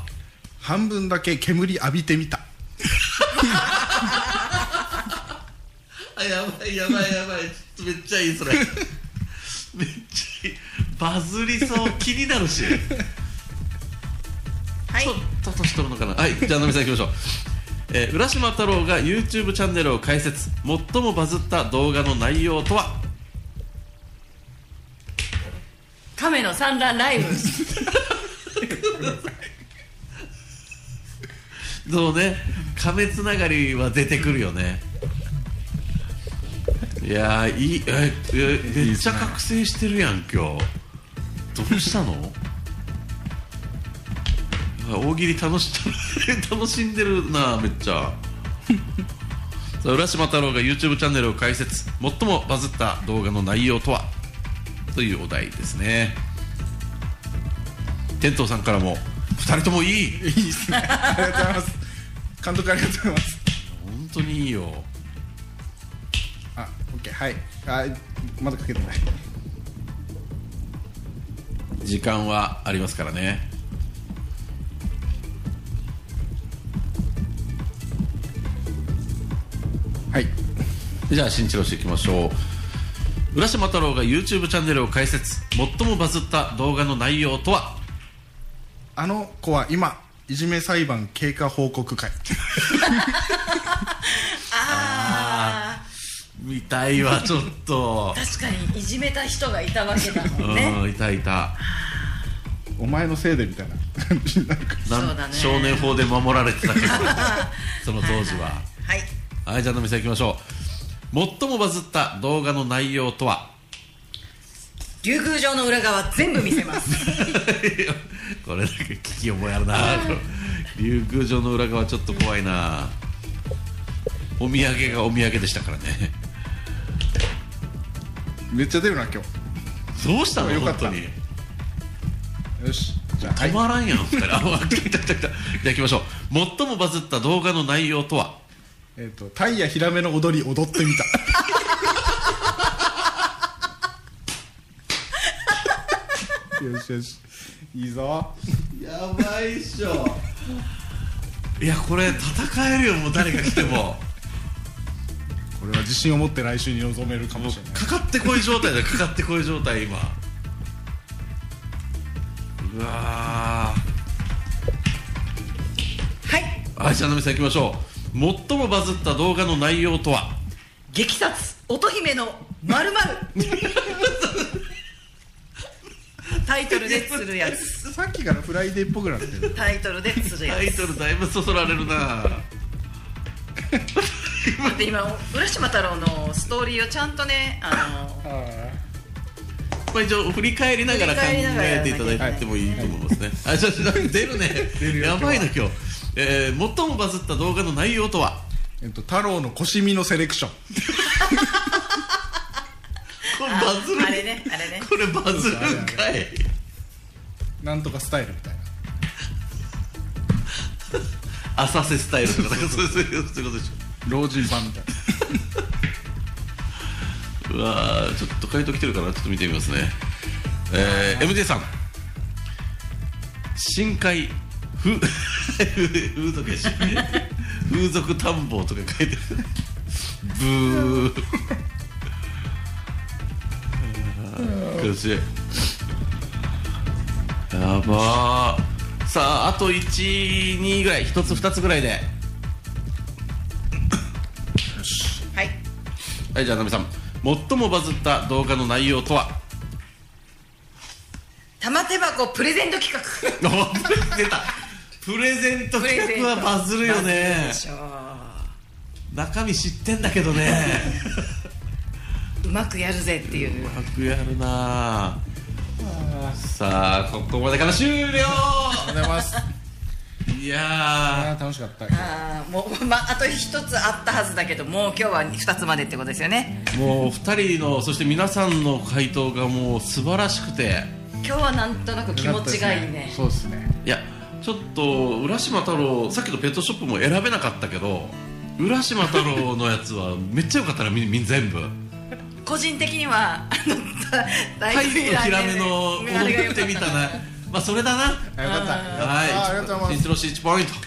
半分だけ煙浴びてみた。あやばいやばいやばい。めっちゃいいそれ。めっちゃいい。バズりそう。気になるし年取るのかなはいじゃあ野見さんいきましょう、えー浦島太郎が YouTube チャンネルを開設。最もバズった動画の内容とは？亀の産卵ライブ。そうね？亀つながりは出てくるよね。いやーいいええめっちゃ覚醒してるやん今日。どうしたの？あ大喜利楽し 楽しんでるなめっちゃ。さあ浦島太郎が YouTube チャンネルを開設。最もバズった動画の内容とは？というお題ですね。天童さんからも2人ともいい？いいですね。ありがとうございます。監督ありがとうございます。本当にいいよ。あオッケー。はい。あまだかけてない。時間はありますからねはい。じゃあ新一郎氏いきましょう。浦島太郎が YouTube チャンネルを開設。最もバズった動画の内容とは？あの子は今いじめ裁判経過報告会。あ見たいわちょっと。あ確かにいじめた人がいたわけだもんね。うんいたいた。お前のせいでみたいな。感じになるかそうだね。少年法で守られてたけど。その当時は。はいはいじゃあ野見さんいきましょう。最もバズった動画の内容とは？竜宮城の裏側全部見せます。これだけ聞き覚えあるな。竜宮城の裏側ちょっと怖いな。お土産がお土産でしたからね。めっちゃ出るな今どうしたの？よかった。本当に？日よしじゃあはい。止まらんやん二人。あ来た来た来たじゃあ行きましょう。最もバズった動画の内容とは？えっ、とタイやヒラメの踊り踊ってみた。よしよし。いいぞ。やばいっしょ。いやこれ戦えるよもう誰が来ても。これは自信を持って来週に臨めるかもしれない。かかってこい状態だよかかってこい状態今。うわはい。ーはいじゃあ野見さん行きましょう最もバズった動画の内容とは？激殺乙姫のまる タイトルで釣るやつ。さっきからフライデーっぽくなってる。タイトルで釣るやタイトルだいぶそそられるな。つで今浦島太郎のストーリーをちゃんとねあのまあ一応振り返りながら考えていただいてもいいと思いますね。あ、ちょっと出るね。るよ。やばいな今日。えー、最もバズった動画の内容とは？えっと太郎の腰蓑のセレクションこれバズる？あれねあれねこれバズるんかい。なんとかスタイルみたいな 浅瀬スタイルとかなんかそういうそういうそういうことでし老人版みたいなょ。う うわーちょっと回答来てるかな？ちょっと見てみますねえー、MJ さん深海風 風俗やし風俗探訪とか書いてる。ブー。苦しい。やばー。さああと12ぐらい。1つ2つぐらいで。はい。はいじゃあナミさん。最もバズった動画の内容とは？玉手箱プレゼント企画。お出たプレゼント企画はバズるよね。でしょ中身知ってんだけどね。う うまくやるぜっていう。うまくやるな。さあここまでから終了。ありがとうございます。いやあー楽しかった。あーもう、まあ、あと一つあったはずだけどもう今日は二つまでってことですよね。ーもう2人のそして皆さんの回答がもう素晴らしくて。今日はなんとなく気持ちがいいね。そうですね。いやちょっと浦島太郎さっきのペットショップも選べなかったけど浦島太郎のやつは めっちゃよかったなみみ全部。個人的にはあの大タイプのヒラメの踊ってみたな。まあそれだな。あよかった。はい。あありがとうございます。新城市1ポイント。よ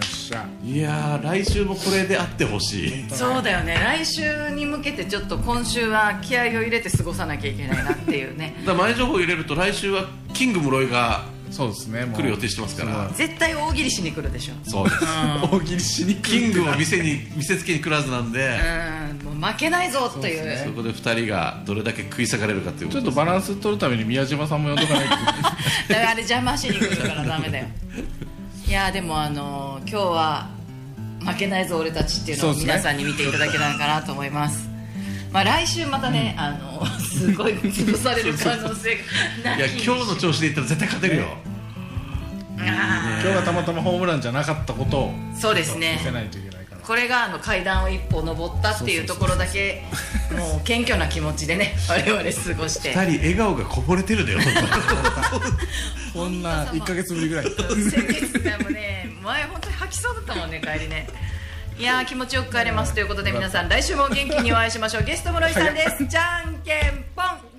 っしゃ。いやー来週もこれであってほしい。そうだよね。来週に向けてちょっと今週は気合を入れて過ごさなきゃいけないなっていうね。だ前情報入れると来週はキング室井がそうですね。もう。来る予定してますから。絶対大喜利しに来るでしょ。そうです。大喜利しにキングを店に見せつけに来るはずなんで。うん。もう負けないぞという。そこで2人がどれだけ食い下がれるかっていうちょっとバランス取るために宮島さんも呼んどかないと。だからあれ邪魔しに来るからダメだよ。いやでもあの今日は負けないぞ俺たちっていうのを皆さんに見ていただけたらかなと思いますまあ来週またね、あのすごい潰される可能性がいや今日の調子でいったら絶対勝てるよ。あ今日がたまたまホームランじゃなかったことをーそうですね。見せないといけないから。これがあの階段を一歩登ったっていうところだけもう謙虚な気持ちでね 我々過ごして。2人笑顔がこぼれてるだよ こんな1か月ぶりぐらい。先月でもね前本当に吐きそうだったもんね帰りねいや気持ちよく帰れますということで皆さん来週も元気にお会いしましょう。ゲスト室井さんです、じゃんけんぽん。